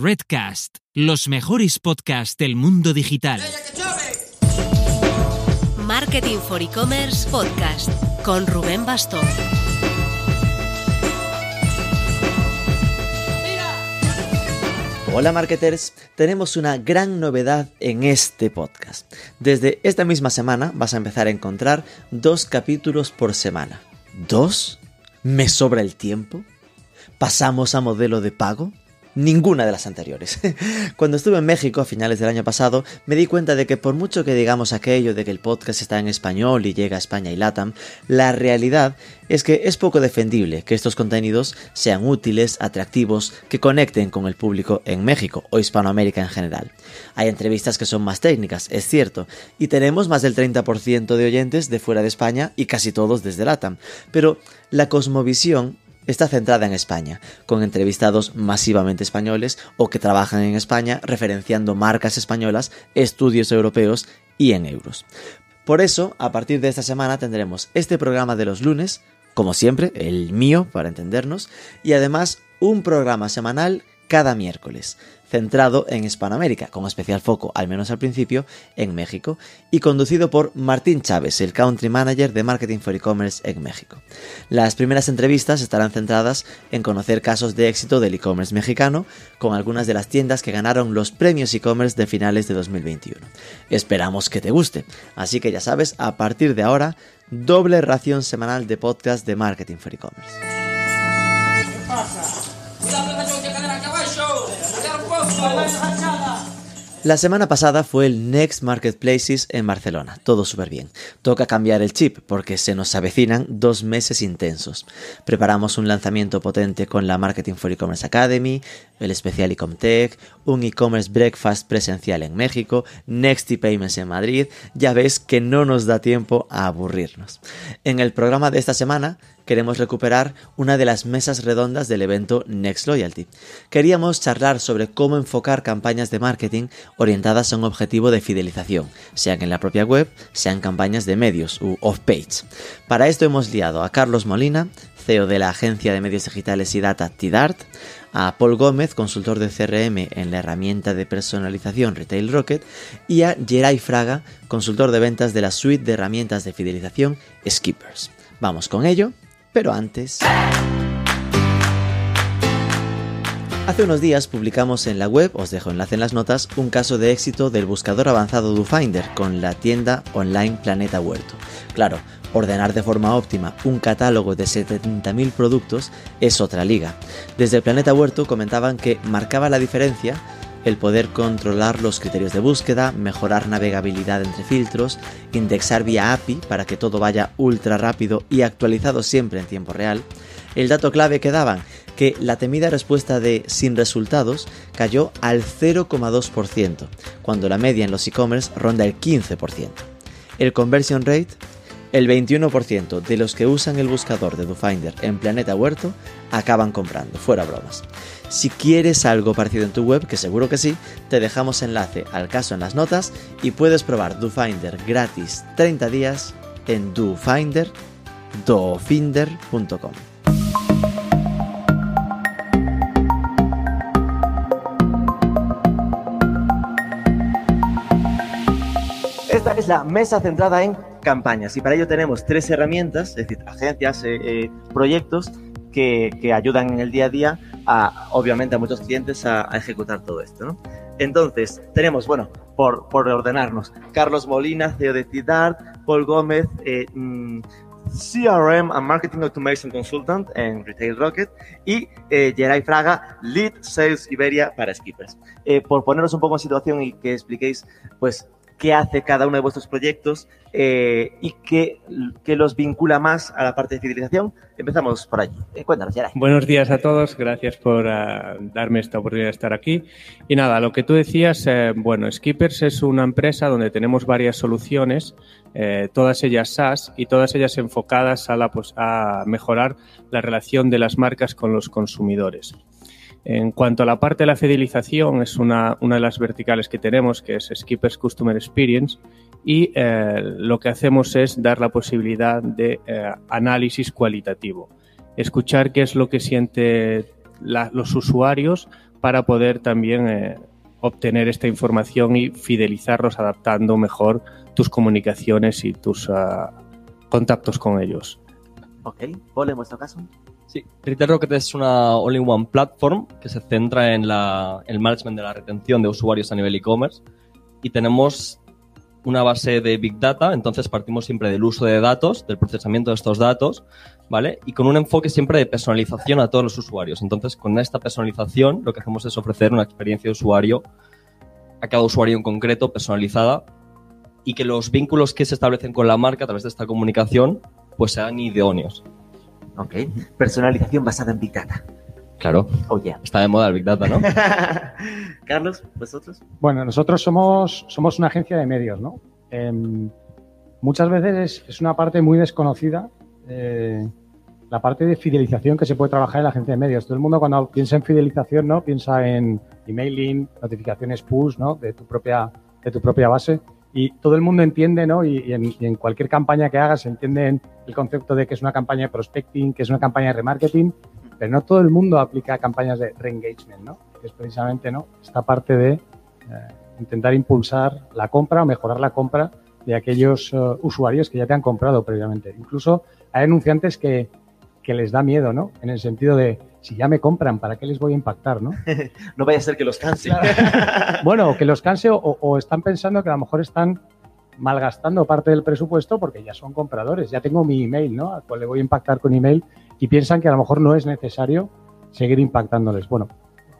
Redcast, los mejores podcasts del mundo digital. Marketing for E-Commerce Podcast con Rubén Bastón. Hola marketers, tenemos una gran novedad en este podcast. Desde esta misma semana vas a empezar a encontrar dos capítulos por semana. ¿Dos? ¿Me sobra el tiempo? ¿Pasamos a modelo de pago? Ninguna de las anteriores. Cuando estuve en México a finales del año pasado, me di cuenta de que por mucho que digamos aquello de que el podcast está en español y llega a España y LATAM, la realidad es que es poco defendible que estos contenidos sean útiles, atractivos, que conecten con el público en México o Hispanoamérica en general. Hay entrevistas que son más técnicas, es cierto, y tenemos más del 30% de oyentes de fuera de España y casi todos desde LATAM, pero la cosmovisión está centrada en España, con entrevistados masivamente españoles o que trabajan en España referenciando marcas españolas, estudios europeos y en euros. Por eso, a partir de esta semana tendremos este programa de los lunes, como siempre, el mío para entendernos, y además un programa semanal cada miércoles centrado en Hispanoamérica, con especial foco, al menos al principio, en México, y conducido por Martín Chávez, el Country Manager de Marketing for E-Commerce en México. Las primeras entrevistas estarán centradas en conocer casos de éxito del e-commerce mexicano, con algunas de las tiendas que ganaron los premios e-commerce de finales de 2021. Esperamos que te guste, así que ya sabes, a partir de ahora, doble ración semanal de podcast de Marketing for E-Commerce. La semana pasada fue el Next Marketplaces en Barcelona, todo súper bien. Toca cambiar el chip porque se nos avecinan dos meses intensos. Preparamos un lanzamiento potente con la Marketing for E-Commerce Academy, el especial Ecomtech, un e-commerce breakfast presencial en México, Next Payments en Madrid. Ya ves que no nos da tiempo a aburrirnos. En el programa de esta semana queremos recuperar una de las mesas redondas del evento Next Loyalty. Queríamos charlar sobre cómo enfocar campañas de marketing orientadas a un objetivo de fidelización, sean en la propia web, sean campañas de medios u off-page. Para esto hemos liado a Carlos Molina, CEO de la agencia de medios digitales y data Tidart, a Paul Gómez, consultor de CRM en la herramienta de personalización Retail Rocket, y a Geray Fraga, consultor de ventas de la suite de herramientas de fidelización Skippers. Vamos con ello pero antes... Hace unos días publicamos en la web, os dejo enlace en las notas, un caso de éxito del buscador avanzado DoFinder con la tienda online Planeta Huerto. Claro, ordenar de forma óptima un catálogo de 70.000 productos es otra liga. Desde Planeta Huerto comentaban que marcaba la diferencia el poder controlar los criterios de búsqueda, mejorar navegabilidad entre filtros, indexar vía API para que todo vaya ultra rápido y actualizado siempre en tiempo real. El dato clave que daban, que la temida respuesta de sin resultados cayó al 0,2%, cuando la media en los e-commerce ronda el 15%. El conversion rate el 21% de los que usan el buscador de DoFinder en Planeta Huerto acaban comprando, fuera bromas. Si quieres algo parecido en tu web, que seguro que sí, te dejamos enlace al caso en las notas y puedes probar DoFinder gratis 30 días en dofinder, dofinder.com. Esta es la mesa centrada en campañas y para ello tenemos tres herramientas, es decir, agencias, eh, eh, proyectos que, ayudan en el día a día a, obviamente, a muchos clientes a, ejecutar todo esto, ¿no? Entonces, tenemos, bueno, por, por ordenarnos, Carlos Molina, CEO de Tidart, Paul Gómez, eh, mm, CRM and Marketing Automation Consultant en Retail Rocket y eh, Geray Fraga, Lead Sales Iberia para Skippers. Eh, por poneros un poco en situación y que expliquéis, pues, qué hace cada uno de vuestros proyectos eh, y qué, los vincula más a la parte de fidelización. Empezamos por allí. Eh, cuéntanos, Geray. Buenos días a todos, gracias por uh, darme esta oportunidad de estar aquí. Y nada, lo que tú decías, eh, bueno, Skippers es una empresa donde tenemos varias soluciones, eh, todas ellas SaaS y todas ellas enfocadas a, la, pues, a mejorar la relación de las marcas con los consumidores. En cuanto a la parte de la fidelización, es una, una de las verticales que tenemos, que es Skippers Customer Experience, y eh, lo que hacemos es dar la posibilidad de eh, análisis cualitativo. Escuchar qué es lo que siente la- los usuarios para poder también eh, obtener esta información y fidelizarlos adaptando mejor tus comunicaciones y tus ah, contactos con ellos. Ok, Paul, en vuestro caso. Sí, Retail Rocket es una all-in-one platform que se centra en la- el management de la retención de usuarios a nivel e-commerce y tenemos una base de Big Data, entonces partimos siempre del uso de datos, del procesamiento de estos datos, ¿vale? Y con un enfoque siempre de personalización a todos los usuarios. Entonces, con esta personalización lo que hacemos es ofrecer una experiencia de usuario a cada usuario en concreto, personalizada, y que los vínculos que se establecen con la marca a través de esta comunicación pues sean idóneos. Ok, personalización basada en Big Data. Claro, Oh, yeah. está de moda el Big Data, ¿no? Carlos, vosotros. Bueno, nosotros somos, somos una agencia de medios, ¿no? Em, muchas veces es, es una parte muy desconocida, eh, la parte de fidelización que se puede trabajar en la agencia de medios. Todo el mundo cuando piensa en fidelización, ¿no? Piensa en emailing, notificaciones push, ¿no? De tu propia, de tu propia base. Y todo el mundo entiende, ¿no? Y, en, cualquier campaña que hagas se entiende el concepto de que es una campaña de prospecting, que es una campaña de remarketing, pero no todo el mundo aplica campañas de reengagement, ¿no? Que es precisamente, ¿no? Esta parte de eh, intentar impulsar la compra o mejorar la compra de aquellos eh, usuarios que ya te han comprado previamente. Incluso hay anunciantes que, que les da miedo, ¿no? En el sentido de, si ya me compran, ¿para qué les voy a impactar, no? No vaya a ser que los canse. Bueno, que los canse o, o están pensando que a lo mejor están malgastando parte del presupuesto porque ya son compradores. Ya tengo mi email, ¿no? Al cual le voy a impactar con email y piensan que a lo mejor no es necesario seguir impactándoles. Bueno,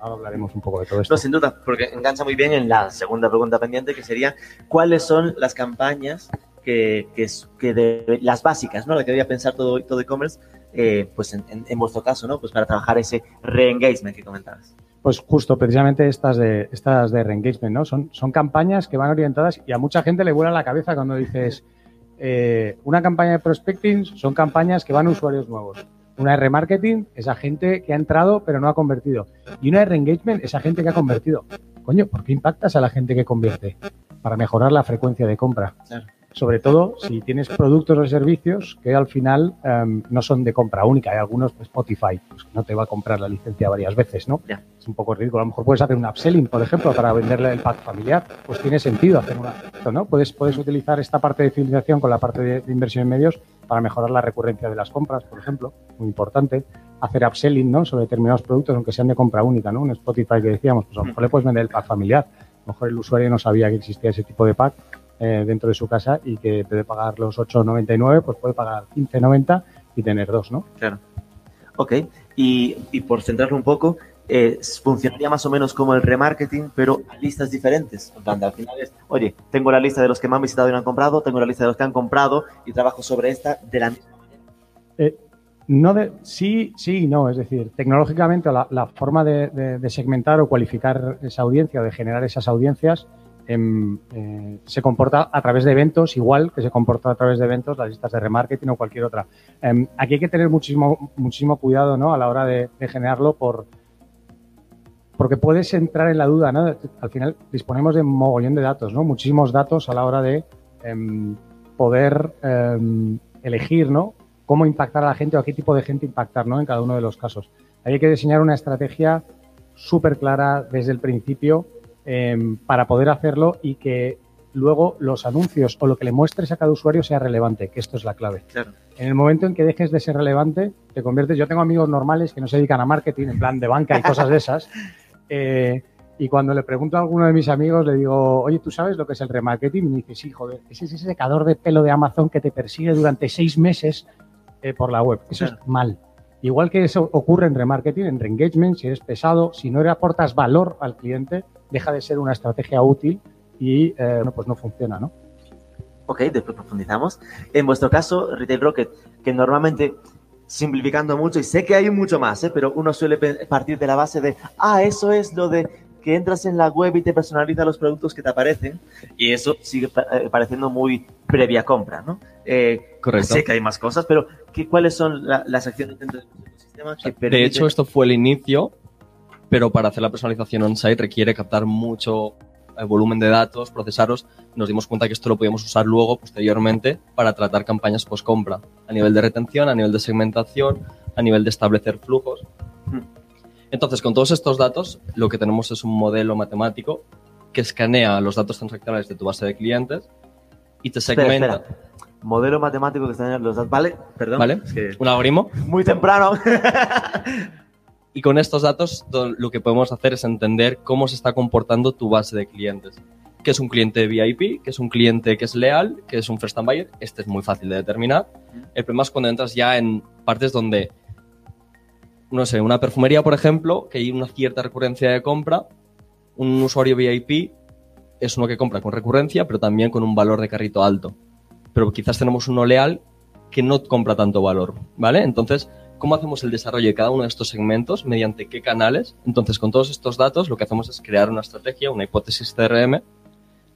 ahora hablaremos un poco de todo esto. No, sin duda, porque engancha muy bien en la segunda pregunta pendiente, que sería, ¿cuáles son las campañas que, que, es- que de, las básicas, ¿no? La que debería pensar todo todo e-commerce, eh, pues en, en- en vuestro caso, ¿no? Pues para trabajar ese re-engagement que comentabas. Pues justo, precisamente estas de, estas de reengagement, ¿no? Son, son campañas que van orientadas y a mucha gente le vuela la cabeza cuando dices eh, una campaña de prospecting son campañas que van a usuarios nuevos. Una de remarketing es a gente que ha entrado pero no ha convertido. Y una de reengagement es a gente que ha convertido. Coño, ¿por qué impactas a la gente que convierte? Para mejorar la frecuencia de compra. Claro. Sobre todo si tienes productos o servicios que al final em, no son de compra única. Hay algunos, pues, Spotify, pues, no te va a comprar la licencia varias veces, ¿no? Es un poco ridículo. A lo mejor puedes hacer un upselling, por ejemplo, para venderle el pack familiar. Pues tiene sentido hacer una, ¿no? Puedes, puedes utilizar esta parte de fidelización con la parte de, de inversión en medios para mejorar la recurrencia de las compras, por ejemplo, muy importante. Hacer upselling, ¿no? Sobre determinados productos, aunque sean de compra única, ¿no? Un Spotify que decíamos, pues a lo mejor le puedes vender el pack familiar. A lo mejor el usuario no sabía que existía ese tipo de pack eh, dentro de su casa y que en vez de pagar los 8,99, pues puede pagar 15,90 y tener dos, ¿no? Claro. Ok, y, y por centrarlo un poco, eh, funcionaría más o menos como el remarketing, pero a listas diferentes. En plan, de, al final es, oye, tengo la lista de los que me han visitado y no han comprado, tengo la lista de los que han comprado y trabajo sobre esta de la misma manera. No de, sí, sí y no. Es decir, tecnológicamente la, la forma de, de- de segmentar o cualificar esa audiencia o de generar esas audiencias em, eh, se comporta a través de eventos, igual que se comporta a través de eventos las listas de remarketing o cualquier otra. Em, aquí hay que tener muchísimo, muchísimo cuidado ¿no? a la hora de, generarlo por porque puedes entrar en la duda, ¿no? Al final disponemos de mogollón de datos, ¿no? Muchísimos datos a la hora de em, poder elegir, ¿no? Cómo impactar a la gente o qué tipo de gente impactar, ¿no? En cada uno de los casos. Ahí hay que diseñar una estrategia súper clara desde el principio em, para poder hacerlo y que luego los anuncios o lo que le muestres a cada usuario sea relevante, que esto es la clave. Claro. En el momento en que dejes de ser relevante, te conviertes. Yo tengo amigos normales que no se dedican a marketing, en plan de banca y cosas de esas. eh, y cuando le pregunto a alguno de mis amigos, le digo, oye, ¿tú sabes lo que es el remarketing? Y me dice, sí, joder, ese es ese secador de pelo de Amazon que te persigue durante seis meses eh, por la web. Eso Claro. es mal. Igual que eso ocurre en remarketing, en reengagement, si eres pesado, si no le aportas valor al cliente, deja de ser una estrategia útil y eh, pues no funciona, ¿no? Ok, después profundizamos. En vuestro caso, Retail Rocket, que normalmente, simplificando mucho, y sé que hay mucho más, ¿eh? pero uno suele partir de la base de, ah, eso es lo de que entras en la web y te personaliza los productos que te aparecen, y eso sigue eh, pareciendo muy previa compra, ¿no? Eh, Correcto. Sé que hay más cosas, pero ¿qué, ¿cuáles son la- las acciones dentro del ecosistema que De hecho, esto fue el inicio, pero para hacer la personalización on-site requiere captar mucho eh, volumen de datos, procesarlos. Nos dimos cuenta que esto lo podíamos usar luego, posteriormente, para tratar campañas post-compra, a nivel de retención, a nivel de segmentación, a nivel de establecer flujos. Entonces, con todos estos datos, lo que tenemos es un modelo matemático que escanea los datos transaccionales de tu base de clientes y te Espera, segmenta. espera. Modelo matemático que están en los datos. Vale, perdón. ¿Vale? es que Un algoritmo. muy temprano. Y con estos datos to- lo que podemos hacer es entender cómo se está comportando tu base de clientes. ¿Qué es un cliente VIP? ¿Qué es un cliente que es leal? ¿Qué es un first time buyer? Este es muy fácil de determinar. El problema es cuando entras ya en partes donde, no sé, una perfumería, por ejemplo, que hay una cierta recurrencia de compra. Un usuario VIP es uno que compra con recurrencia, pero también con un valor de carrito alto. Pero quizás tenemos uno leal que no compra tanto valor, ¿vale? Entonces, ¿cómo hacemos el desarrollo de cada uno de estos segmentos? ¿Mediante qué canales? Entonces, con todos estos datos, lo que hacemos es crear una estrategia, una hipótesis CRM,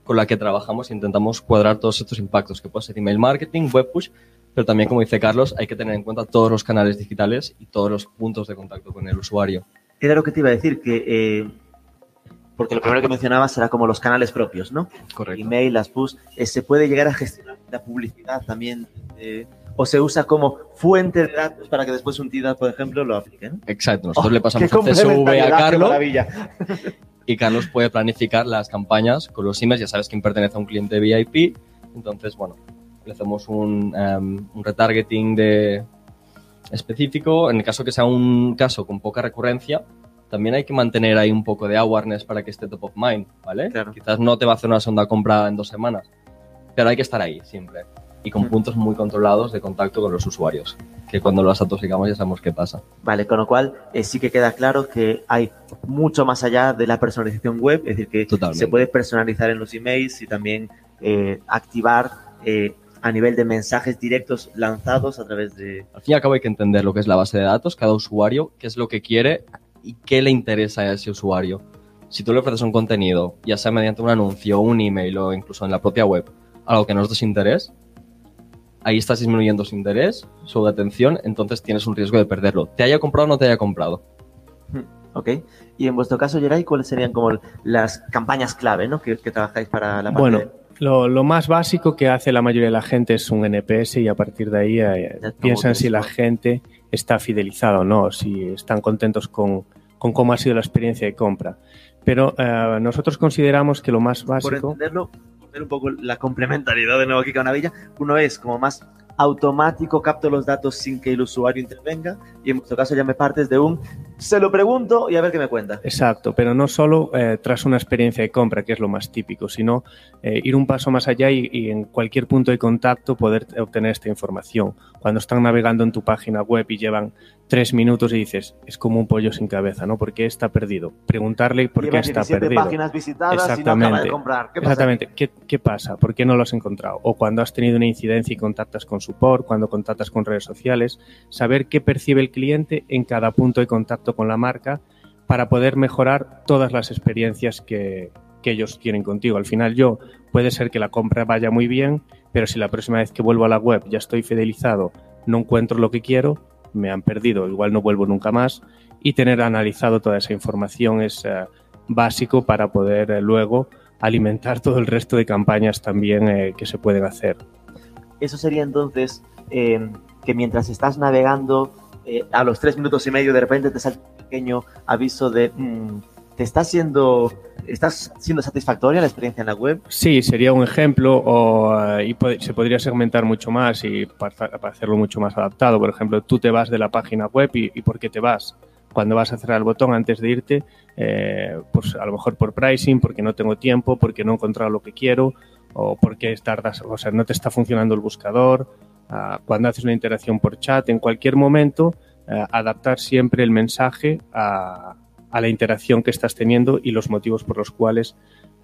con la que trabajamos e intentamos cuadrar todos estos impactos, que puede ser email marketing, web push, pero también, como dice Carlos, hay que tener en cuenta todos los canales digitales y todos los puntos de contacto con el usuario. Era lo que te iba a decir, que. eh, porque lo primero que mencionabas era como los canales propios, ¿no? Correcto. Email, las push. eh, ¿Se puede llegar a gestionar la publicidad también? eh, ¿O se usa como fuente de datos para que después un TIDA, por ejemplo, lo aplique? ¿no? Exacto. Nosotros Oh, le pasamos CSV a Carlos y Carlos puede planificar las campañas con los emails. Ya sabes quién pertenece a un cliente VIP. Entonces, bueno, le hacemos un, em, un retargeting de específico. En el caso que sea un caso con poca recurrencia, también hay que mantener ahí un poco de awareness para que esté top of mind, ¿vale? Claro. Quizás no te va a hacer una segunda compra en dos semanas, pero hay que estar ahí siempre. Y con Mm. puntos muy controlados de contacto con los usuarios, que cuando los atoxicamos ya sabemos qué pasa. Vale, con lo cual eh, sí que queda claro que hay mucho más allá de la personalización web, es decir, que Totalmente. se puede personalizar en los emails y también eh, activar eh, a nivel de mensajes directos lanzados a través de... Al fin y al cabo hay que entender lo que es la base de datos, cada usuario, qué es lo que quiere y qué le interesa a ese usuario. Si tú le ofreces un contenido, ya sea mediante un anuncio, un email o incluso en la propia web, algo que no es de su interés, ahí estás disminuyendo su interés, su atención, entonces tienes un riesgo de perderlo. Te haya comprado o no te haya comprado. ¿Ok? Y en vuestro caso, Geray, ¿cuáles serían como las campañas clave ¿no? que, que trabajáis para la parte Bueno, de- lo, lo más básico que hace la mayoría de la gente es un NPS y a partir de ahí eh, piensan si la gente está fidelizada o no, si están contentos con, con cómo ha sido la experiencia de compra. Pero eh, nosotros consideramos que lo más básico... entenderlo, por ver un poco la complementariedad de nuevo aquí con Navilla, uno es como más automático, capto los datos sin que el usuario intervenga y en vuestro caso ya me partes de un se lo pregunto y a ver qué me cuenta. Exacto, pero no solo eh, tras una experiencia de compra, que es lo más típico, sino eh, ir un paso más allá y en cualquier punto de contacto poder obtener esta información. Cuando están navegando en tu página web y llevan tres minutos y dices, es como un pollo sin cabeza, ¿no? ¿Por qué está perdido? Preguntarle por Lleva qué está 17 perdido. páginas visitadas y no acaba Exactamente. de comprar. ¿Qué pasa? Exactamente. ¿Qué, qué pasa? ¿Por qué no lo has encontrado? O cuando has tenido una incidencia y contactas con support, cuando contactas con redes sociales, saber qué percibe el cliente en cada punto de contacto con la marca para poder mejorar todas las experiencias que, que ellos tienen contigo. Al final yo puede ser que la compra vaya muy bien, pero si la próxima vez que vuelvo a la web ya estoy fidelizado, no encuentro lo que quiero, me han perdido, igual no vuelvo nunca más y tener analizado toda esa información es eh, básico para poder eh, luego alimentar todo el resto de campañas también eh, que se pueden hacer. Eso sería entonces que mientras estás navegando, a los tres minutos y medio de repente te sale un pequeño aviso de mm, te está siendo, estás siendo satisfactoria la experiencia en la web. Sí, sería un ejemplo o, eh, y se podría segmentar mucho más y para, para hacerlo mucho más adaptado. Por ejemplo, tú te vas de la página web y, y ¿por qué te vas? Cuando vas a cerrar el botón antes de irte, eh, pues a lo mejor por pricing, porque no tengo tiempo, porque no he encontrado lo que quiero o porque tardas, o sea, no te está funcionando el buscador. Ah, cuando haces una interacción por chat, en cualquier momento, eh, adaptar siempre el mensaje a, a la interacción que estás teniendo y los motivos por los cuales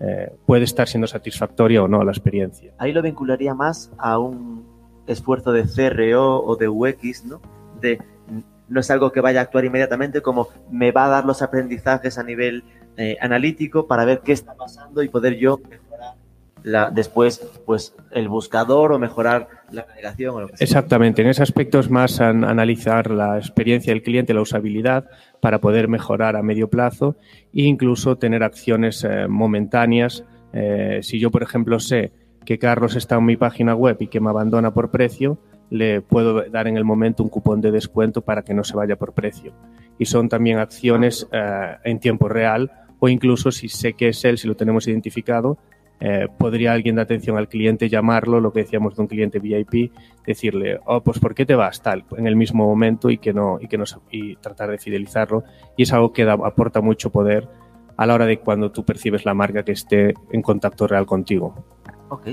eh, puede estar siendo satisfactoria o no la experiencia. Ahí lo vincularía más a un esfuerzo de CRO o de UX, ¿no? De no es algo que vaya a actuar inmediatamente, como me va a dar los aprendizajes a nivel eh, analítico para ver qué está pasando y poder yo mejorar la, después pues el buscador o mejorar la navegación o lo que sea. Exactamente, en ese aspecto es más an- analizar la experiencia del cliente, la usabilidad, para poder mejorar a medio plazo e incluso tener acciones eh, momentáneas. Eh, si yo, por ejemplo, sé que Carlos está en mi página web y que me abandona por precio, le puedo dar en el momento un cupón de descuento para que no se vaya por precio. y son también acciones eh, en tiempo real o incluso si sé que es él, si lo tenemos identificado, eh, podría alguien de atención al cliente llamarlo, lo que decíamos de un cliente VIP, decirle, oh, pues ¿por qué te vas tal? En el mismo momento y que no, y que no, y tratar de fidelizarlo. Y es algo que da, aporta mucho poder a la hora de cuando tú percibes la marca que esté en contacto real contigo. Ok.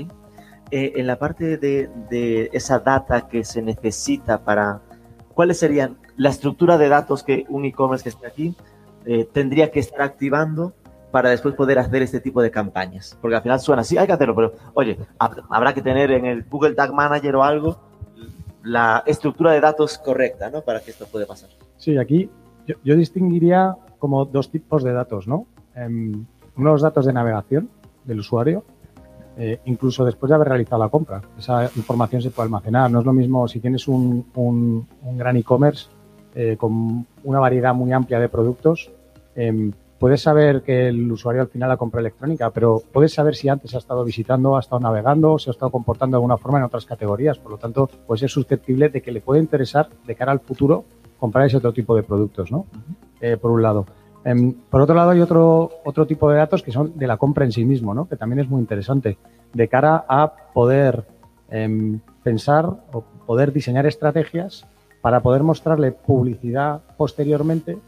Eh, en la parte de, de, esa data que se necesita para... ¿Cuáles serían la estructura de datos que un e-commerce que esté aquí eh, tendría que estar activando para después poder hacer este tipo de campañas? Porque al final suena así, hay que hacerlo, pero oye, habrá que tener en el Google Tag Manager o algo la estructura de datos correcta, ¿no? Para que esto pueda pasar. Sí, aquí yo, distinguiría como dos tipos de datos, ¿no? Um, unos datos de navegación del usuario, eh, incluso después de haber realizado la compra. Esa información se puede almacenar. No es lo mismo si tienes un, gran e-commerce eh, con una variedad muy amplia de productos. Eh, puedes saber que el usuario al final la compra electrónica, pero puedes saber si antes ha estado visitando, ha estado navegando, se ha estado comportando de alguna forma en otras categorías. Por lo tanto, puede ser susceptible de que le puede interesar de cara al futuro comprar ese otro tipo de productos, ¿no? Eh, por un lado. Um, por otro lado, hay otro, otro tipo de datos que son de la compra en sí mismo, ¿no? que también es muy interesante, de cara a poder um, pensar o poder diseñar estrategias para poder mostrarle publicidad posteriormente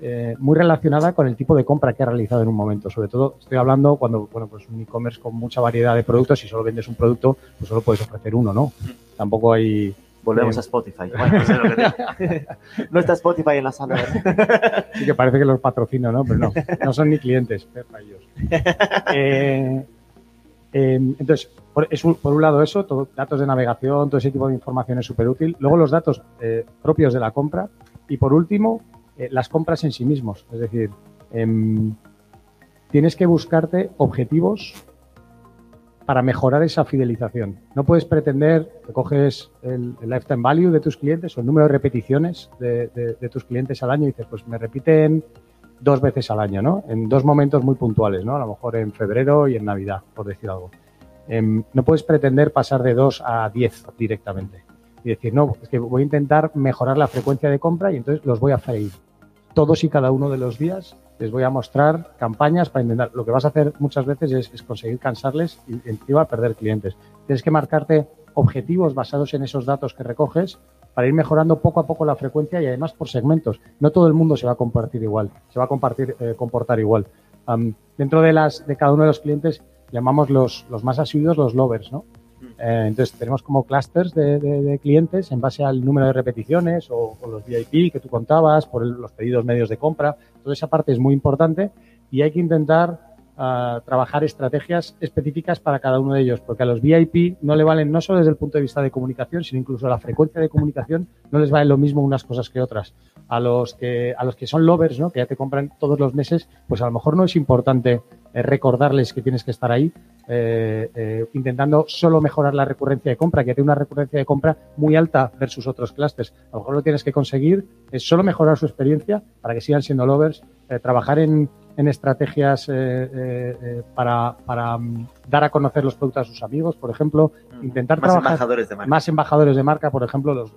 eh, muy relacionada con el tipo de compra que ha realizado en un momento. Sobre todo, estoy hablando cuando, bueno, pues un e-commerce con mucha variedad de productos, si solo vendes un producto, pues solo puedes ofrecer uno, ¿no? Tampoco hay Volvemos a Spotify. Bueno, no, sé lo que no está Spotify en la sala. Sí que parece que los patrocino, ¿no? Pero no, no son ni clientes, para ellos. Eh, eh, entonces, por, es un, por, un, lado eso, todo, datos de navegación, todo ese tipo de información es súper útil. Luego los datos eh, propios de la compra. Y por último, eh, las compras en sí mismos. Es decir, em, tienes que buscarte objetivos para mejorar esa fidelización. No puedes pretender que coges el, lifetime value de tus clientes o el número de repeticiones de, tus clientes al año y dices, pues me repiten dos veces al año, ¿no? En dos momentos muy puntuales, ¿no? A lo mejor en febrero y en Navidad, por decir algo. Eh, no puedes pretender pasar de dos a diez directamente y decir, no, es que voy a intentar mejorar la frecuencia de compra y entonces los voy a freír. Todos y cada uno de los días les voy a mostrar campañas para intentar. Lo que vas a hacer muchas veces es, conseguir cansarles y encima perder clientes. Tienes que marcarte objetivos basados en esos datos que recoges para ir mejorando poco a poco la frecuencia y además por segmentos. No todo el mundo se va a compartir igual, se va a compartir, eh, comportar igual. Dentro de, las, de cada uno de los clientes llamamos los, los más asiduos los lovers, ¿no? Eh, entonces tenemos como clusters de, de, de, clientes en base al número de repeticiones o, o los VIP que tú contabas, por el, los pedidos medios de compra. Toda esa parte es muy importante y hay que intentar uh, trabajar estrategias específicas para cada uno de ellos, porque a los VIP no le valen no solo desde el punto de vista de comunicación, sino incluso la frecuencia de comunicación no les valen lo mismo unas cosas que otras. A los que, a los que son lovers, ¿no? que ya te compran todos los meses, pues a lo mejor no es importante recordarles que tienes que estar ahí, eh, eh, intentando solo mejorar la recurrencia de compra, que tiene una recurrencia de compra muy alta versus otros clusters. A lo mejor lo tienes que conseguir es solo mejorar su experiencia para que sigan siendo lovers, eh, trabajar en, en estrategias para, para um, dar a conocer los productos a sus amigos, por ejemplo, intentar más trabajar embajadores de marca. más embajadores de marca, por ejemplo, los,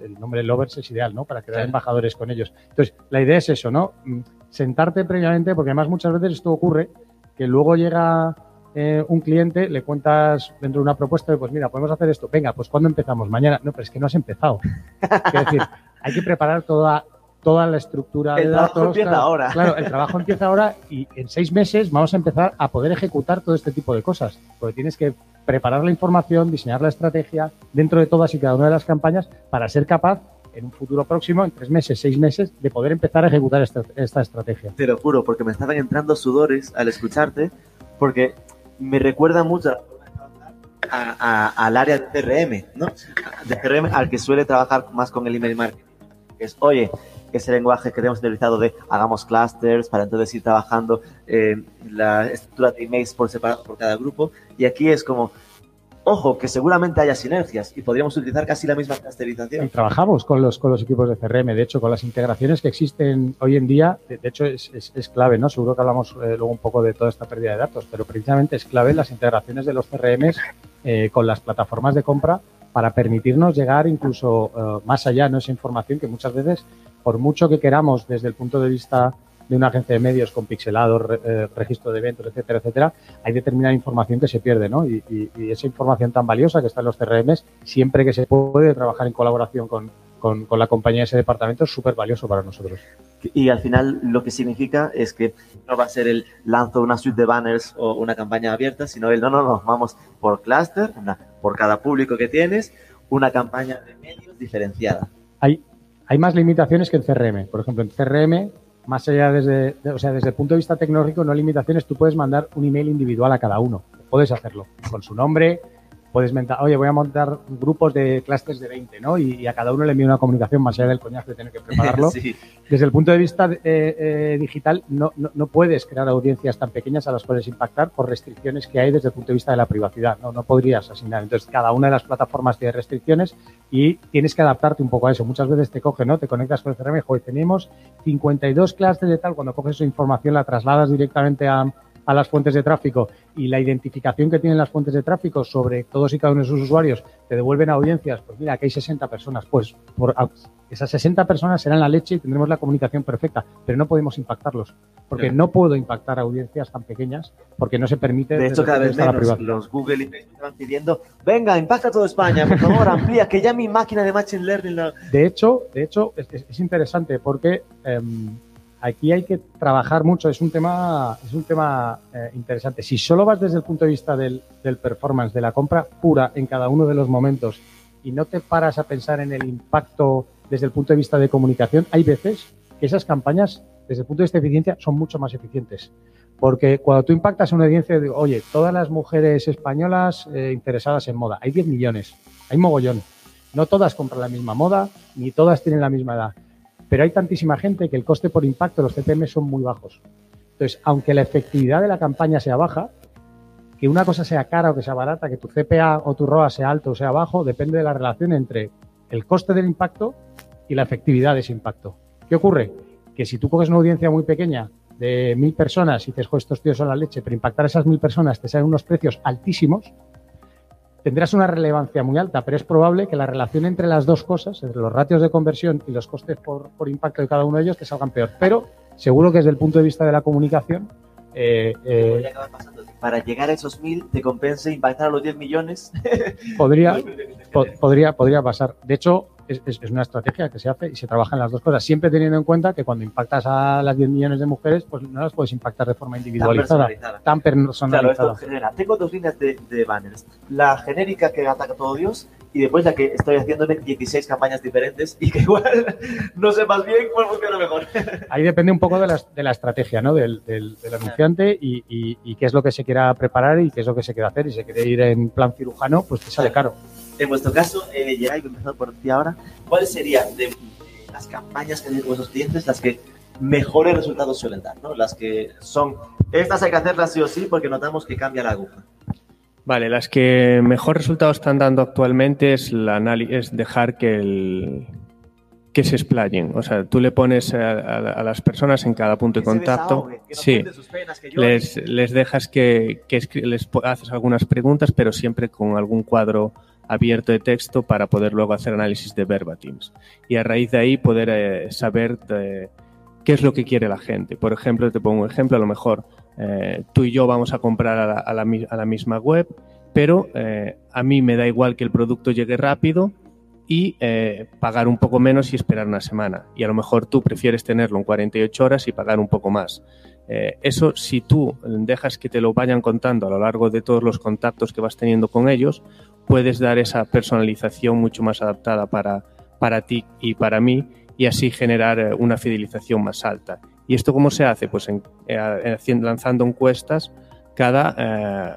el nombre lovers es ideal, ¿no? Para crear embajadores con ellos. Entonces, la idea es eso, ¿no? Mm, sentarte previamente, porque además muchas veces esto ocurre que luego llega eh, un cliente, le cuentas dentro de una propuesta de, pues mira, podemos hacer esto. Venga, pues ¿cuándo empezamos? Mañana. No, pero es que no has empezado. es decir, hay que preparar toda, toda la estructura el de datos. El trabajo empieza claro, ahora. Claro, el trabajo empieza ahora y en seis meses vamos a empezar a poder ejecutar todo este tipo de cosas. Porque tienes que preparar la información, diseñar la estrategia dentro de todas y cada una de las campañas para ser capaz en un futuro próximo, en tres meses, seis meses, de poder empezar a ejecutar esta, estrategia. Te lo juro, porque me estaban entrando sudores al escucharte, porque me recuerda mucho al área de CRM, ¿no? De CRM al que suele trabajar más con el email marketing. Es, oye, ese lenguaje que tenemos utilizado de hagamos clusters para entonces ir trabajando eh, la estructura de emails por separado por cada grupo. Y aquí es como, ojo, que seguramente haya sinergias y podríamos utilizar casi la misma clusterización. Y trabajamos con los, con los equipos de CRM, de hecho, con las integraciones que existen hoy en día, de, de hecho es, es, es, clave, ¿no? Seguro que hablamos eh, luego un poco de toda esta pérdida de datos, pero precisamente es clave las integraciones de los CRM eh, con las plataformas de compra para permitirnos llegar incluso uh, más allá, ¿no? Esa información que muchas veces por mucho que queramos desde el punto de vista de una agencia de medios con pixelado, re- eh, registro de eventos, etcétera, etcétera, hay determinada información que se pierde, ¿no? Y, y- y esa información tan valiosa que está en los CRMs, siempre que se puede trabajar en colaboración con, con- con la compañía de ese departamento, es súper valioso para nosotros. Y al final lo que significa es que no va a ser el lanzo una suite de banners o una campaña abierta, sino el no, no, no, vamos por clúster, una- por cada público que tienes, una campaña de medios diferenciada. hay, hay más limitaciones que en CRM. Por ejemplo, en CRM, más allá desde, de- o sea, desde el punto de vista tecnológico, no hay limitaciones, tú puedes mandar un email individual a cada uno. Puedes hacerlo con su nombre, puedes montar, oye, voy a montar grupos de clusters de 20, ¿no? Y, y a cada uno le envío una comunicación más allá del coñazo de tener que prepararlo. Sí. Desde el punto de vista eh, eh, digital, no, no, no puedes crear audiencias tan pequeñas a las cuales impactar por restricciones que hay desde el punto de vista de la privacidad. No, no podrías asignar. Entonces, cada una de las plataformas tiene restricciones y tienes que adaptarte un poco a eso. Muchas veces te coge, ¿no? Te conectas con el CRM y, joder, tenemos 52 clases de tal. Cuando coges esa información, la trasladas directamente a, a las fuentes de tráfico y la identificación que tienen las fuentes de tráfico sobre todos y cada uno de sus usuarios te devuelven a audiencias, pues mira, aquí hay 60 personas, pues por a- esas 60 personas serán la leche y tendremos la comunicación perfecta, pero no podemos impactarlos, porque no puedo impactar a audiencias tan pequeñas porque no se permite De hecho, cada vez la menos los Google y Facebook están pidiendo, venga, impacta toda España, por favor, amplía, que ya mi máquina de Machine Learning... lo-". De hecho, de hecho es, es- es interesante porque em, aquí hay que trabajar mucho. Es un tema, es un tema eh, interesante. Si solo vas desde el punto de vista del, performance, de la compra pura en cada uno de los momentos y no te paras a pensar en el impacto desde el punto de vista de comunicación, hay veces que esas campañas, desde el punto de vista de eficiencia, son mucho más eficientes. Porque cuando tú impactas a una audiencia, digo, oye, todas las mujeres españolas eh, interesadas en moda, hay 10 millones, hay mogollón. No todas compran la misma moda, ni todas tienen la misma edad. Pero hay tantísima gente que el coste por impacto, los CPM son muy bajos. Entonces, aunque la efectividad de la campaña sea baja, que una cosa sea cara o que sea barata, que tu CPA o tu ROA sea alto o sea bajo, depende de la relación entre el coste del impacto y la efectividad de ese impacto. ¿Qué ocurre? Que si tú coges una audiencia muy pequeña de mil personas y dices, "Jo, estos tíos son la leche, pero impactar a esas mil personas te salen unos precios altísimos, tendrás una relevancia muy alta, pero es probable que la relación entre las dos cosas, entre los ratios de conversión y los costes por, por impacto de cada uno de ellos, te salgan peor. Pero seguro que desde el punto de vista de la comunicación, eh, eh, pasando. Para llegar a esos mil, te compense impactar a los 10 millones. podría, po- podría, podría pasar. De hecho, es, es- una estrategia que se hace y se trabaja en las dos cosas, siempre teniendo en cuenta que cuando impactas a las 10 millones de mujeres, pues no las puedes impactar de forma Tan individualizada, personalizada. tan Claro, personalizada. esto genera. Tengo dos líneas de, de banners. La genérica que ataca a todo Dios y después la que estoy haciéndome 16 campañas diferentes y que igual no sé más bien cuál funciona mejor. Ahí depende un poco de la, de la estrategia ¿no? del, del- del anunciante y, y- y qué es lo que se quiera preparar y qué es lo que se quiere hacer. Y si se quiere ir en plan cirujano, pues te sale caro. En vuestro caso, eh, Geray, empezar por ti ahora. ¿Cuáles serían de, de las campañas que tienen vuestros clientes las que mejores resultados suelen dar? ¿no? Las que son, estas hay que hacerlas sí o sí porque notamos que cambia la aguja. Vale, las que mejor resultados están dando actualmente es, la es dejar que, el, que se explayen. O sea, tú le pones a, a- a las personas en cada punto de Que contacto. desahogue, que nos sí, cuente sus penas, que llore. les, les dejas que, que les haces algunas preguntas, pero siempre con algún cuadro abierto de texto para poder luego hacer análisis de verbatims. Y a raíz de ahí poder eh, saber eh, qué es lo que quiere la gente. Por ejemplo, te pongo un ejemplo, a lo mejor eh, tú y yo vamos a comprar a la, misma web, pero a mí me da igual que el producto llegue rápido y pagar un poco menos y esperar una semana. Y a lo mejor tú prefieres tenerlo en 48 horas y pagar un poco más. Eh, eso, si tú dejas que te lo vayan contando a lo largo de todos los contactos que vas teniendo con ellos, puedes dar esa personalización mucho más adaptada para, para ti y para mí y así generar eh, una fidelización más alta. ¿Y esto cómo se hace? Pues en- eh, lanzando encuestas cada eh,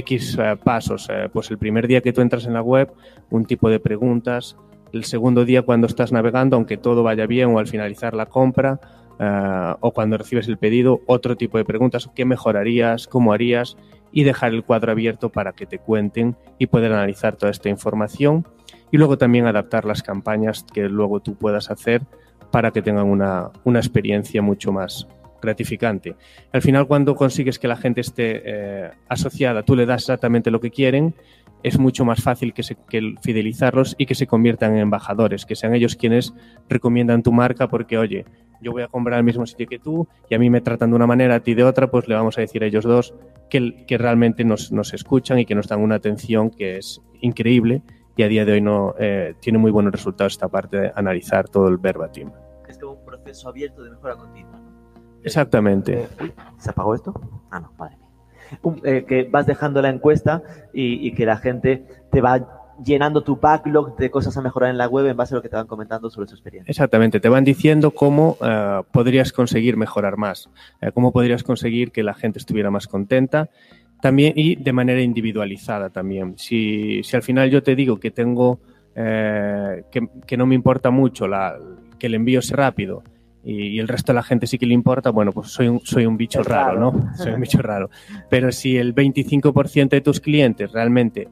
X pasos. Pues el primer día que tú entras en la web, un tipo de preguntas. El segundo día cuando estás navegando, aunque todo vaya bien o al finalizar la compra eh, o cuando recibes el pedido, otro tipo de preguntas. ¿Qué mejorarías? ¿Cómo harías? Y dejar el cuadro abierto para que te cuenten y poder analizar toda esta información. Y luego también adaptar las campañas que luego tú puedas hacer para que tengan una, una experiencia mucho más gratificante. Al final, cuando consigues que la gente esté eh, asociada, tú le das exactamente lo que quieren, es mucho más fácil que, se, que fidelizarlos y que se conviertan en embajadores, que sean ellos quienes recomiendan tu marca porque, oye, yo voy a comprar al mismo sitio que tú y a mí me tratan de una manera, a ti de otra, pues le vamos a decir a ellos dos que, que realmente nos, nos escuchan y que nos dan una atención que es increíble y a día de hoy no eh, tiene muy buenos resultados esta parte de analizar todo el verbatim. Es como un proceso abierto de mejora continua. ¿no? Exactamente. Eh, ¿Se apagó esto? Ah, no, madre mía. Eh, que vas dejando la encuesta y, y que la gente te va llenando tu backlog de cosas a mejorar en la web en base a lo que te van comentando sobre su experiencia. Exactamente, te van diciendo cómo eh, podrías conseguir mejorar más, eh, cómo podrías conseguir que la gente estuviera más contenta también y de manera individualizada también. Si, si al final yo te digo que tengo, eh, que, que no me importa mucho la, que el envío sea rápido y, y el resto de la gente sí que le importa, bueno, pues soy un, soy un bicho raro. ¿no? Soy un bicho raro. Pero si el 25% de tus clientes realmente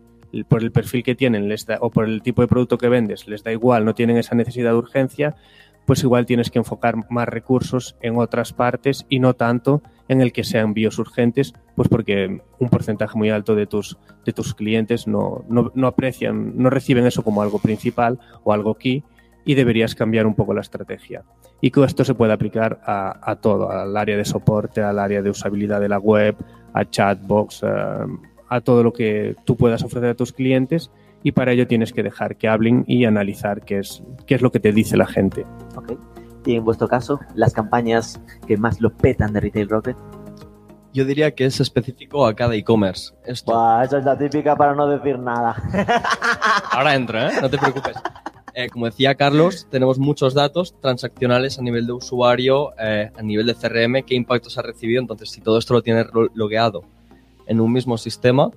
por el perfil que tienen les da- o por el tipo de producto que vendes les da igual, no tienen esa necesidad de urgencia, pues igual tienes que enfocar más recursos en otras partes y no tanto en el que sean envíos urgentes, pues porque un porcentaje muy alto de tus, de tus clientes no, no, no aprecian, no reciben eso como algo principal o algo key y deberías cambiar un poco la estrategia. Y que esto se puede aplicar a, a todo, al área de soporte, al área de usabilidad de la web, a chatbox, a, a todo lo que tú puedas ofrecer a tus clientes y para ello tienes que dejar que hablen y analizar qué es, qué es lo que te dice la gente. Ok. Y en vuestro caso, las campañas que más lo petan de Retail Rocket. Yo diría que es específico a cada e-commerce. Esto. Buah, esa es la típica para no decir nada. Ahora entro, ¿eh? No te preocupes. Eh, como decía Carlos, tenemos muchos datos transaccionales a nivel de usuario, eh, a nivel de CRM, qué impactos ha recibido. Entonces, si todo esto lo tienes logueado en un mismo sistema,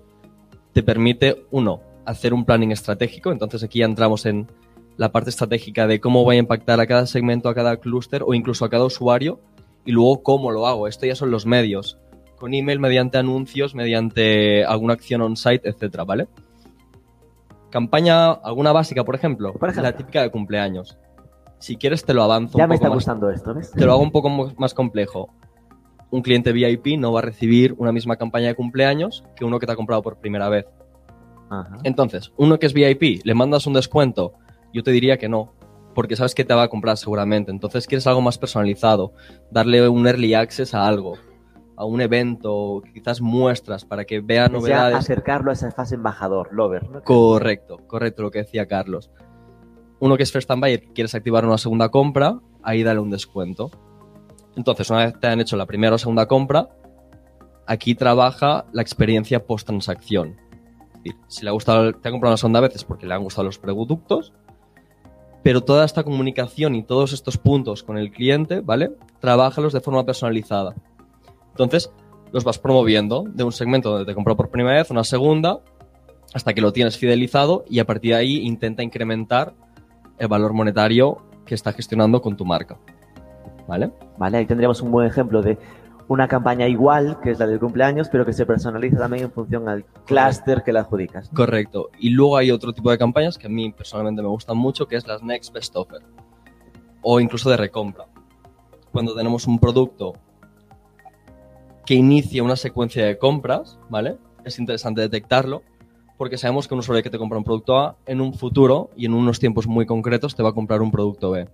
te permite, uno, hacer un planning estratégico. Entonces, aquí ya entramos en la parte estratégica de cómo voy a impactar a cada segmento, a cada clúster o incluso a cada usuario. Y luego, cómo lo hago. Esto ya son los medios. Con email, mediante anuncios, mediante alguna acción on-site, etcétera, ¿vale? Campaña, alguna básica, por ejemplo, Por ejemplo. la típica de cumpleaños. Si quieres, te lo avanzo ya un me poco está más. gustando esto, ¿ves? Te lo hago un poco más complejo. Un cliente VIP no va a recibir una misma campaña de cumpleaños que uno que te ha comprado por primera vez. Ajá. Entonces, uno que es VIP, le mandas un descuento, yo te diría que no, porque sabes que te va a comprar seguramente. Entonces, quieres algo más personalizado, darle un early access a algo, a un evento, quizás muestras para que vea Que sea novedades. acercarlo a esa fase embajador, lover. ¿no? Correcto, correcto lo que decía Carlos. Uno que es first time buyer, quieres activar una segunda compra, ahí dale un descuento. Entonces, una vez te han hecho la primera o segunda compra, aquí trabaja la experiencia post transacción. Si le ha gustado, te ha comprado una segunda vez es porque le han gustado los productos, pero toda esta comunicación y todos estos puntos con el cliente, ¿vale? Trabájalos de forma personalizada. Entonces, los vas promoviendo de un segmento donde te compró por primera vez, una segunda, hasta que lo tienes fidelizado y a partir de ahí intenta incrementar el valor monetario que está gestionando con tu marca. ¿Vale? Vale, ahí tendríamos un buen ejemplo de una campaña igual, que es la del cumpleaños, pero que se personaliza también en función al clúster que la adjudicas. Correcto. Y luego hay otro tipo de campañas que a mí personalmente me gustan mucho, que es las Next Best Offer. O incluso de recompra. Cuando tenemos un producto que inicia una secuencia de compras, ¿vale? Es interesante detectarlo porque sabemos que un usuario que te compra un producto A en un futuro y en unos tiempos muy concretos te va a comprar un producto B.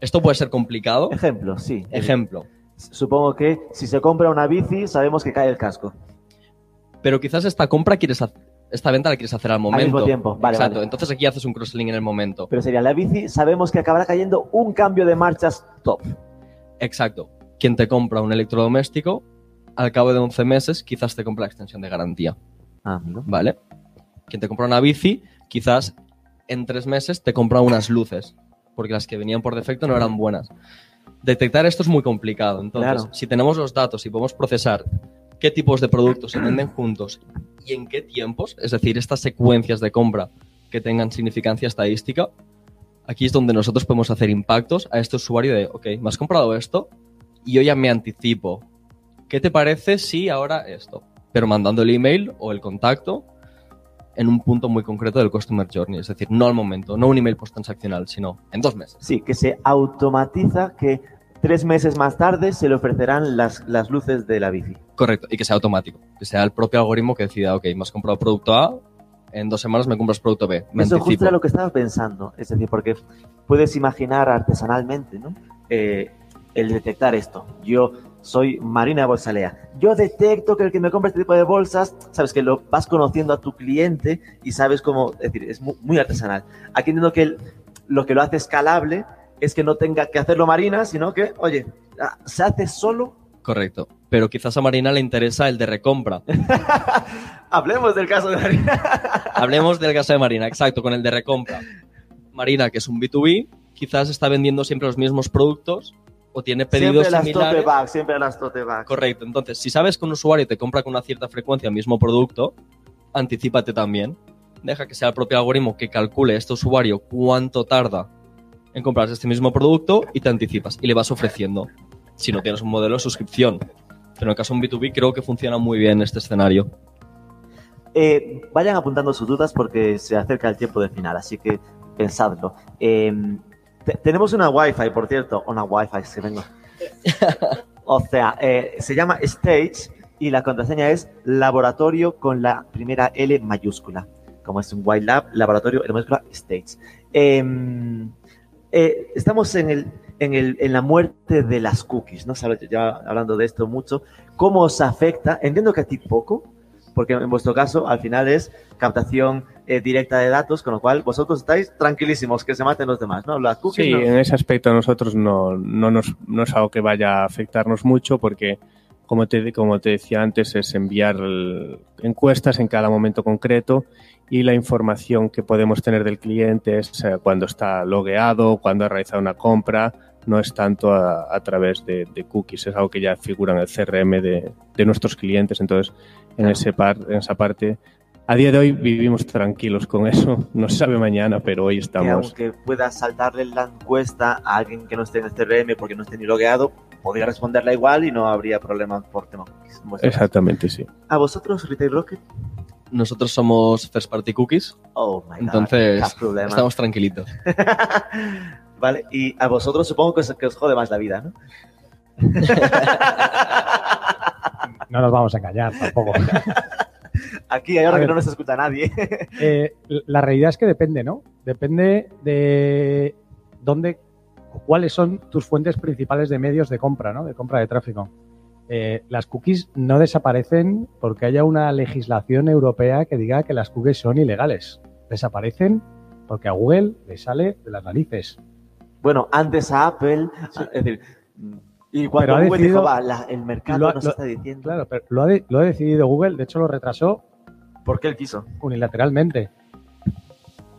Esto puede ser complicado. Ejemplo, sí. Ejemplo. Supongo que si se compra una bici, sabemos que cae el casco. pero quizás esta compra quieres hacer, esta venta la quieres hacer al momento. mismo tiempo, vale, Exacto. vale. Entonces aquí haces un cross-selling en el momento. Pero sería la bici, sabemos que acabará cayendo un cambio de marchas top. Exacto. Quien te compra un electrodoméstico, al cabo de 11 meses, quizás te compra la extensión de garantía. Ah. ¿Vale? Quien te compra una bici, quizás en tres meses te compra unas luces, porque las que venían por defecto no eran buenas. Detectar esto es muy complicado. Entonces, Claro. si tenemos los datos y podemos procesar qué tipos de productos se venden juntos y en qué tiempos, es decir, estas secuencias de compra que tengan significancia estadística, aquí es donde nosotros podemos hacer impactos a este usuario de, ok, me has comprado esto y yo ya me anticipo. ¿Qué te parece si ahora esto? Pero mandando el email o el contacto en un punto muy concreto del Customer Journey. Es decir, no al momento, no un email post-transaccional, sino en dos meses. Sí, que se automatiza que tres meses más tarde se le ofrecerán las, las luces de la bici. Correcto, y que sea automático. Que sea el propio algoritmo que decida, ok, me has comprado producto A, en dos semanas me compras producto B. Me Eso anticipo. justo era lo que estaba pensando. Es decir, porque puedes imaginar artesanalmente, ¿no? Eh, el detectar esto. Yo soy Marina Bolsalea. Yo detecto que el que me compra este tipo de bolsas, sabes que lo vas conociendo a tu cliente y sabes cómo, es decir, es mu- muy, artesanal. Aquí entiendo que el- lo que lo hace escalable es que no tenga que hacerlo Marina, sino que, oye, ah, se hace solo. Correcto. Pero quizás a Marina le interesa el de recompra. Hablemos del caso de Marina. Hablemos del caso de Marina, exacto, con el de recompra. Marina, que es un B2B, quizás está vendiendo siempre los mismos productos o tiene pedidos siempre las tote similares. bags, siempre las tote bags. Correcto. Entonces, si sabes que un usuario te compra con una cierta frecuencia el mismo producto, anticípate también. Deja que sea el propio algoritmo que calcule a este usuario cuánto tarda en comprarse este mismo producto y te anticipas y le vas ofreciendo. Si no tienes un modelo de suscripción. Pero en el caso de un B2B creo que funciona muy bien este escenario. Eh, vayan apuntando sus dudas porque se acerca el tiempo del final, así que pensadlo. Eh, te- tenemos una Wi-Fi, por cierto, una Wi-Fi, se vengo. o sea, eh, se llama Stage y la contraseña es laboratorio con la primera L mayúscula. Como es un White Lab, laboratorio L mayúscula Stage. Eh, eh, estamos en, el, en, el, en la muerte de las cookies, ¿no? Sabes, Ya hablando de esto mucho. ¿Cómo os afecta? Entiendo que a ti poco, porque en vuestro caso al final es captación eh, directa de datos, con lo cual vosotros estáis tranquilísimos que se maten los demás, ¿no? Las cookies Sí, no. en ese aspecto a nosotros no, no, nos, no es algo que vaya a afectarnos mucho porque, como te, como te decía antes, es enviar el- encuestas en cada momento concreto y la información que podemos tener del cliente es eh, cuando está logueado, cuando ha realizado una compra, no es tanto a, a través de, de cookies, es algo que ya figura en el CRM de, de nuestros clientes. Entonces, en, ese par, en esa parte, a día de hoy vivimos tranquilos con eso. No se sabe mañana, pero hoy que estamos. aunque pueda saltarle la encuesta a alguien que no esté en el CRM porque no esté ni logueado, podría responderla igual y no habría problema por tema cookies. caso. Exactamente, sí. ¿A vosotros, Retail Rocket? Nosotros somos first party cookies, Oh my god. entonces estamos tranquilitos. vale, y a vosotros supongo que os, que os jode más la vida, ¿no? No nos vamos a engañar tampoco. Aquí hay ahora que no nos escucha nadie. Eh, la realidad es que depende, ¿no? Depende de dónde, cuáles son tus fuentes principales de medios de compra, ¿no? De compra de tráfico. Eh, las cookies no desaparecen porque haya una legislación europea que diga que las cookies son ilegales. Desaparecen porque a Google le sale de las narices. bueno, antes a Apple, es decir, y cuando Pero Google decidido- dijo, va, la- el mercado lo nos lo- está diciendo, Claro, pero lo ha, de- lo ha decidido Google, de hecho lo retrasó porque él quiso. unilateralmente.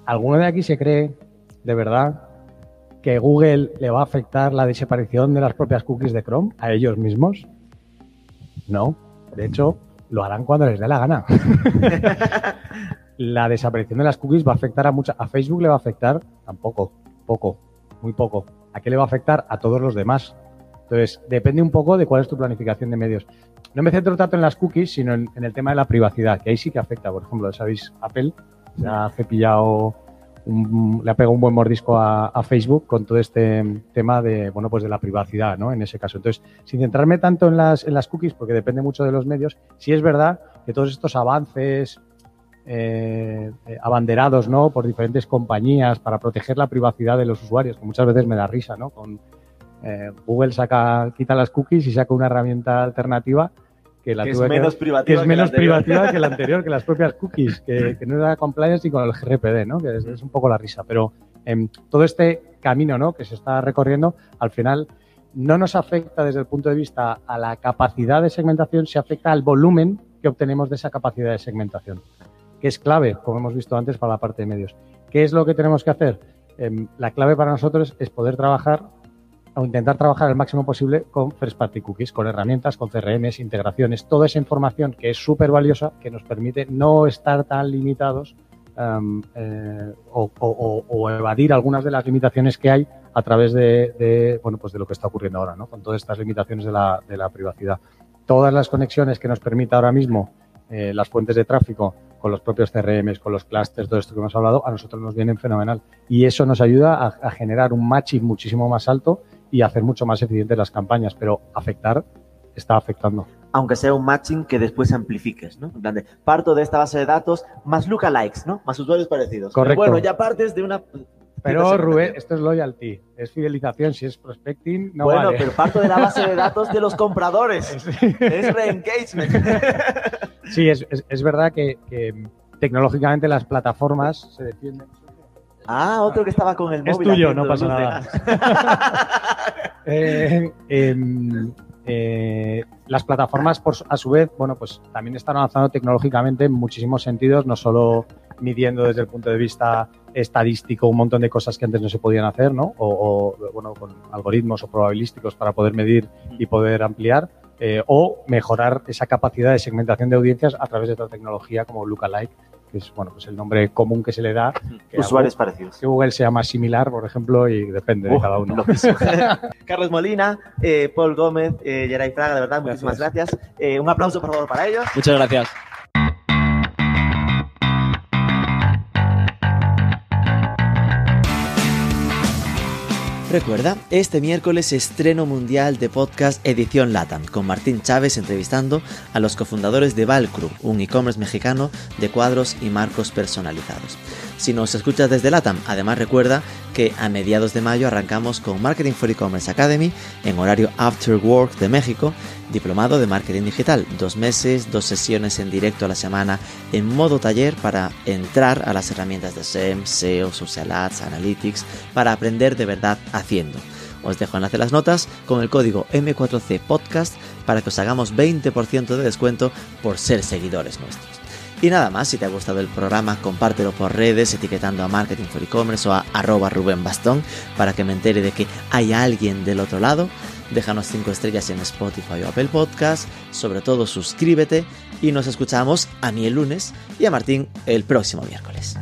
¿Alguno de aquí se cree de verdad que Google le va a afectar la desaparición de las propias cookies de Chrome a ellos mismos? No. De hecho, lo harán cuando les dé la gana. la desaparición de las cookies va a afectar a mucha. A Facebook le va a afectar tampoco, poco, muy poco. ¿A qué le va a afectar? A todos los demás. Entonces, depende un poco de cuál es tu planificación de medios. No me centro tanto en las cookies, sino en, el tema de la privacidad, que ahí sí que afecta. Por ejemplo, sabéis, Apple se ha cepillado, un- le ha pegado un buen mordisco a, a Facebook con todo este tema de, bueno, pues de la privacidad, ¿no? En ese caso. Entonces, sin centrarme tanto en las, en las cookies, porque depende mucho de los medios, sí es verdad que todos estos avances eh, eh, abanderados, ¿no? Por diferentes compañías para proteger la privacidad de los usuarios, que muchas veces me da risa, ¿no? Con, eh, Google saca, quita las cookies y saca una herramienta alternativa que la que es menos que privativa. es que la menos privativa que la anterior, que las propias cookies, que, no era compliance y con el GRPD, ¿no? Que es, es un poco la risa. Pero em, todo este camino, ¿no? Que se está recorriendo, al final no nos afecta desde el punto de vista a la capacidad de segmentación, se afecta al volumen que obtenemos de esa capacidad de segmentación, que es clave, como hemos visto antes, para la parte de medios. ¿Qué es lo que tenemos que hacer? Em, la clave para nosotros es poder trabajar o intentar trabajar el máximo posible con first party cookies, con herramientas, con CRMs, integraciones, toda esa información que es súper valiosa, que nos permite no estar tan limitados um, eh, o, evadir algunas de las limitaciones que hay a través de, bueno, pues de lo que está ocurriendo ahora, ¿no? con todas estas limitaciones de la, de la privacidad. Todas las conexiones que nos permite ahora mismo eh, las fuentes de tráfico con los propios CRMs, con los clusters, todo esto que hemos hablado, a nosotros nos vienen fenomenal. Y eso nos ayuda a generar un matching muchísimo más alto y hacer mucho más eficientes las campañas, pero afectar está afectando. aunque sea un matching que después amplifiques, ¿no? En plan de, parto de esta base de datos más lookalikes, ¿no? Más usuarios parecidos. Pero Correcto. bueno, ya partes de una... Pero Rubén, esto es loyalty, es fidelización, si es prospecting, no bueno, vale. pero parto de la base de datos de los compradores. es re-engagement. Sí, es, es- es verdad que, que tecnológicamente las plataformas se defienden. Ah, otro que estaba con el Es móvil. tuyo, haciendo no pasa luces. Eh, eh, las plataformas, por, a su vez, bueno, pues también están avanzando tecnológicamente en muchísimos sentidos, no solo midiendo desde el punto de vista estadístico un montón de cosas que antes no se podían hacer, ¿no? O, o, bueno, con algoritmos o probabilísticos para poder medir y poder ampliar, eh, o mejorar esa capacidad de segmentación de audiencias a través de otra tecnología como Lookalike, que es, bueno, pues el nombre común que se le da. que Usuarios parecidos. que Google sea más similar, por ejemplo, y depende de cada uno. Carlos Molina, eh, Paul Gómez, eh, Geray Fraga, de verdad, muchísimas gracias. Eh, un aplauso, por favor, para ellos. Muchas gracias. Recuerda, este miércoles estreno mundial de podcast Edición Latam, con Martín Chávez entrevistando a los cofundadores de Valcru, un e-commerce mexicano de cuadros y marcos personalizados. Si nos escuchas desde Latam, además recuerda que a mediados de mayo arrancamos con Marketing for E-Commerce Academy en horario After Work de México, diplomado de marketing digital, dos meses, dos sesiones en directo a la semana en modo taller para entrar a las herramientas de SEM, SEO, Social Ads, Analytics, para aprender de verdad haciendo. Os dejo enlace en las notas con el código M4C Podcast para que os hagamos 20% de descuento por ser seguidores nuestros. Y nada más, si te ha gustado el programa, compártelo por redes etiquetando a Marketing for E-Commerce o a arroba Rubén Bastón para que me entere de que hay alguien del otro lado. Déjanos 5 estrellas en Spotify o Apple Podcast, sobre todo suscríbete y nos escuchamos a mí el lunes y a Martín el próximo miércoles.